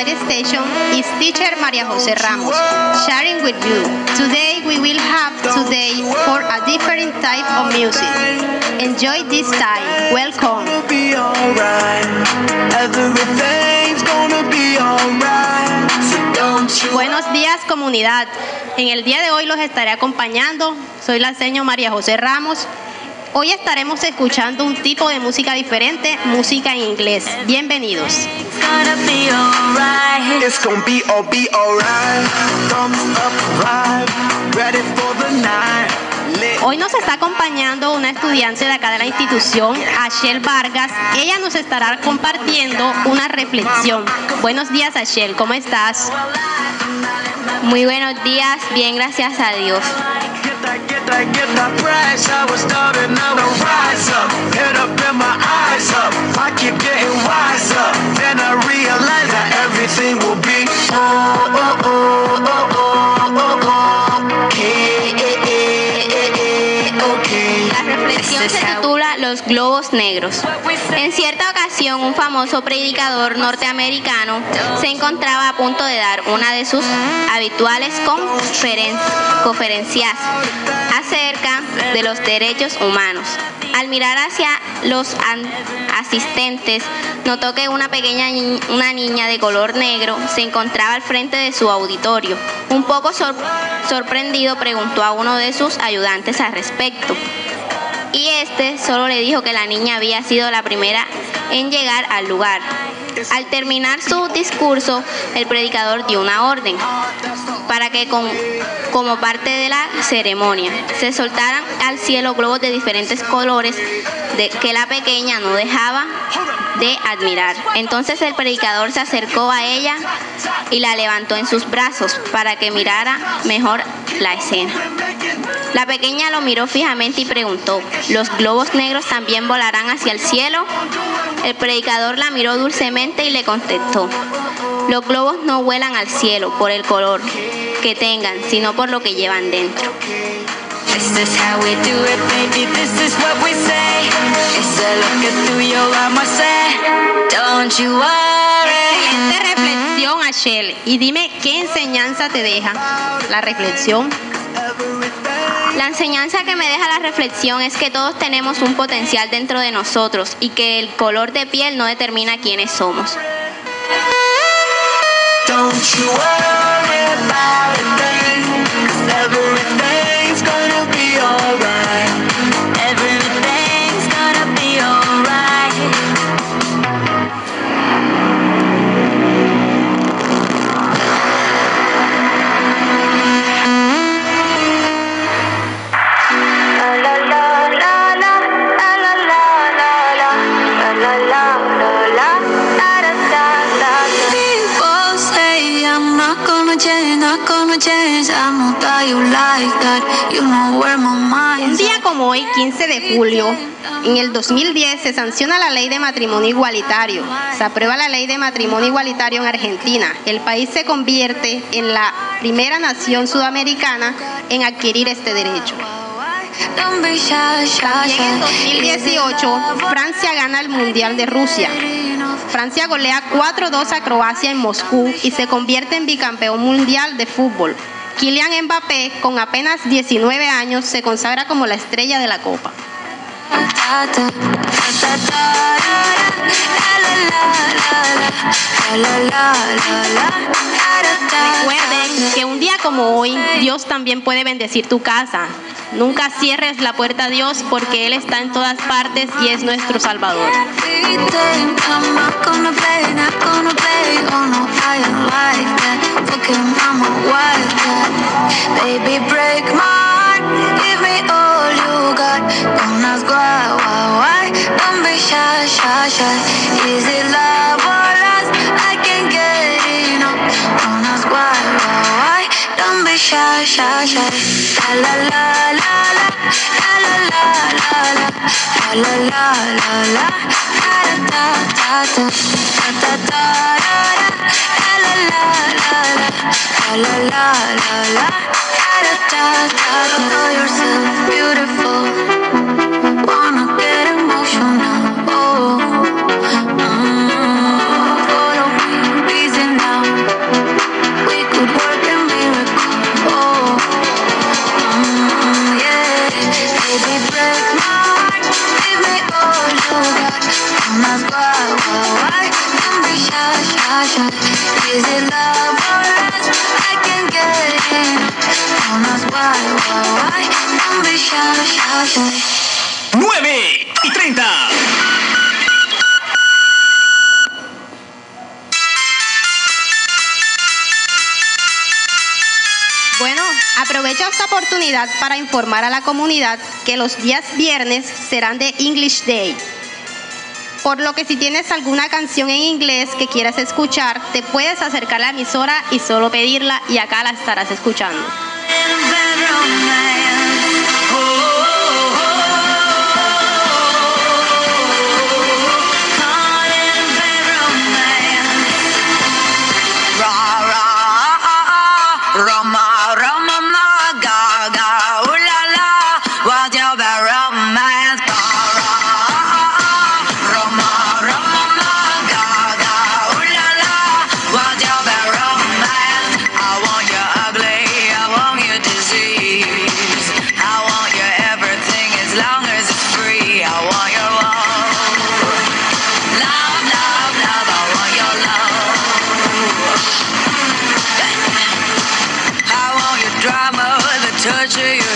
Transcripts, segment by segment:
United Station is teacher Maria Jose Ramos, sharing with you. Today we will have today for a different type of music. Enjoy this time. Welcome. Buenos días comunidad. En el día de hoy los estaré acompañando. Soy la señora María José Ramos. Hoy estaremos escuchando un tipo de música diferente, música en inglés. Bienvenidos. gonna be alright. It's gonna be all be alright. Thumbs up, vibe. Ready for the night. Lit. Hoy nos está acompañando una estudiante de acá de la institución, Ashel Vargas. Ella nos estará compartiendo una reflexión. Buenos días, Ashel, ¿cómo estás? Muy buenos días, bien, gracias a Dios. Get that, get that, price. I was starting now to rise up. Head up and my eyes up. I keep getting wiser. Then I realize that everything will be oh, oh, oh, oh, oh, oh, oh. oh. La reflexión se titula Los globos negros. En cierta ocasión, un famoso predicador norteamericano se encontraba a punto de dar una de sus habituales conferen- conferencias acerca de los derechos humanos. Al mirar hacia los asistentes, notó que una pequeña una niña de color negro se encontraba al frente de su auditorio. Un poco sor- sorprendido, preguntó a uno de sus ayudantes al respecto y este solo le dijo que la niña había sido la primera en llegar al lugar. Al terminar su discurso, el predicador dio una orden para que como parte de la ceremonia se soltaran al cielo globos de diferentes colores de, que la pequeña no dejaba de admirar. Entonces el predicador se acercó a ella y la levantó en sus brazos para que mirara mejor la escena. La pequeña lo miró fijamente y preguntó, ¿los globos negros también volarán hacia el cielo? El predicador la miró dulcemente y le contestó, los globos no vuelan al cielo por el color que tengan, sino por lo que llevan dentro. This is how we do it, baby. This is what we say. It's a look through your armor, say, Don't you worry. Excelente reflexión, Ashel. Y dime, ¿qué enseñanza te deja la reflexión? La enseñanza que me deja la reflexión es que todos tenemos un potencial dentro de nosotros y que el color de piel no determina quiénes somos. Don't you worry about Un día como hoy, 15 de julio, en el 2010 se sanciona la ley de matrimonio igualitario. Se aprueba la ley de matrimonio igualitario en Argentina. El país se convierte en la primera nación sudamericana en adquirir este derecho. También en shy. 2018, Francia gana el Mundial de Rusia. Francia golea 4-2 a Croacia en Moscú y se convierte en bicampeón mundial de fútbol. Kylian Mbappé, con apenas 19 años, se consagra como la estrella de la Copa. Recuerden que un día como hoy, Dios también puede bendecir tu casa. Nunca cierres la puerta a Dios porque Él está en todas partes y es nuestro Salvador. I'm not gonna play, not gonna play. Oh no, I am like that. Fucking I'm a wildcat. Baby, break my heart. Give me all you got. Don't ask why, why, why. Don't be shy, shy, shy. Is it love or lust? I can't get enough. Don't ask why, why, why. Don't be shy, shy, shy. La la la la la. La la la la la. La la la la la. Da da da da da da da da. La la la la la. La la la la la. call yourself beautiful. 9 y 30. Bueno, aprovecho esta oportunidad para informar a la comunidad que los días viernes serán de English Day. Por lo que si tienes alguna canción en inglés que quieras escuchar, te puedes acercar a la emisora y solo pedirla y acá la estarás escuchando. all. drama or the touch of you.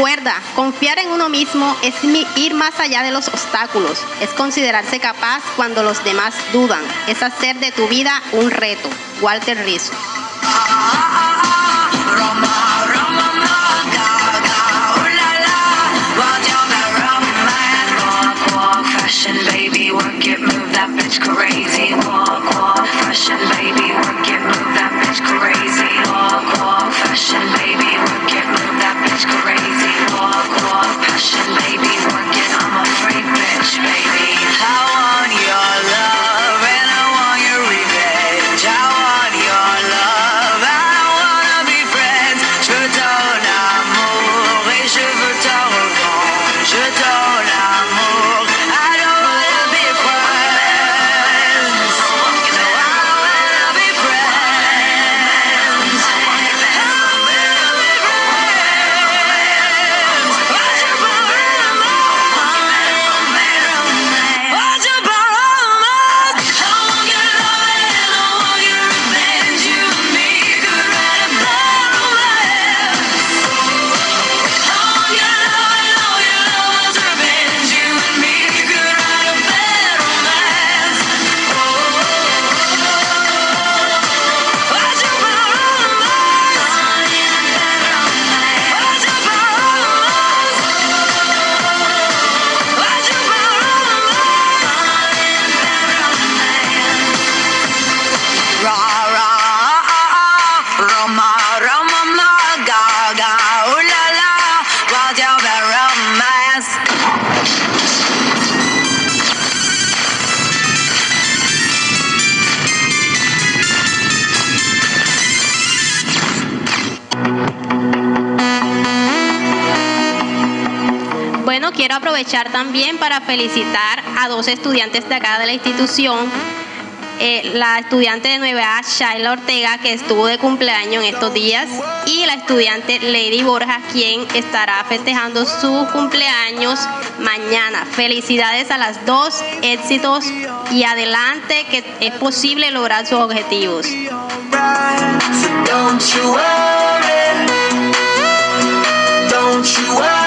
Recuerda, confiar en uno mismo es ir más allá de los obstáculos, es considerarse capaz cuando los demás dudan, es hacer de tu vida un reto. Walter Rizzo. Quiero aprovechar también para felicitar a dos estudiantes de acá de la institución. Eh, la estudiante de 9A, Shaila Ortega, que estuvo de cumpleaños en estos días, y la estudiante Lady Borja, quien estará festejando su cumpleaños mañana. Felicidades a las dos, éxitos y adelante, que es posible lograr sus objetivos. Don't you worry. Don't you worry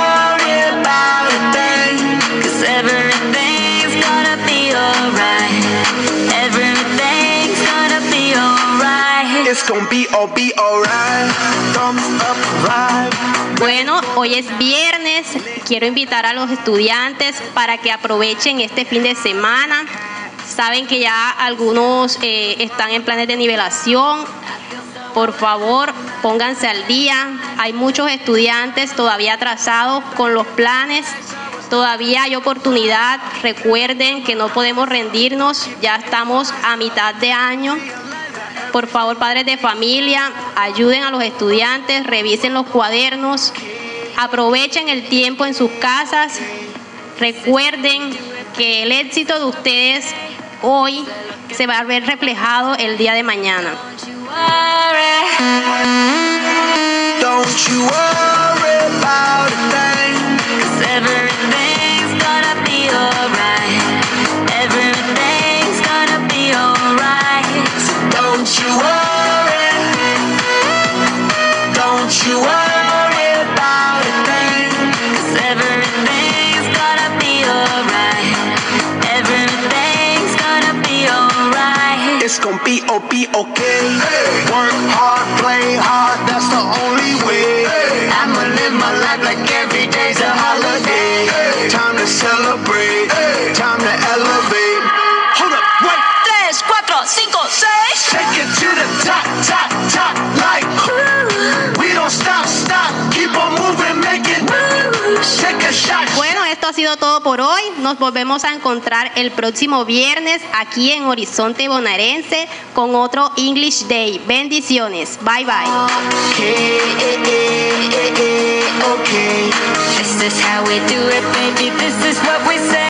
Bueno, hoy es viernes. Quiero invitar a los estudiantes para que aprovechen este fin de semana. Saben que ya algunos eh, están en planes de nivelación. Por favor, pónganse al día. Hay muchos estudiantes todavía atrasados con los planes. Todavía hay oportunidad. Recuerden que no podemos rendirnos. Ya estamos a mitad de año. Por favor, padres de familia, ayuden a los estudiantes, revisen los cuadernos, aprovechen el tiempo en sus casas. Recuerden que el éxito de ustedes hoy se va a ver reflejado el día de mañana. Don't It's gonna be oh be alright. It's gonna be okay. Work hard, play hard, that's the only way. I'ma live my life like every day's a holiday. Time to celebrate, time to elevate. Hold up, wait. 3, 4, 5, 6. Todo por hoy. Nos volvemos a encontrar el próximo viernes aquí en Horizonte Bonaerense con otro English Day. Bendiciones. Bye bye.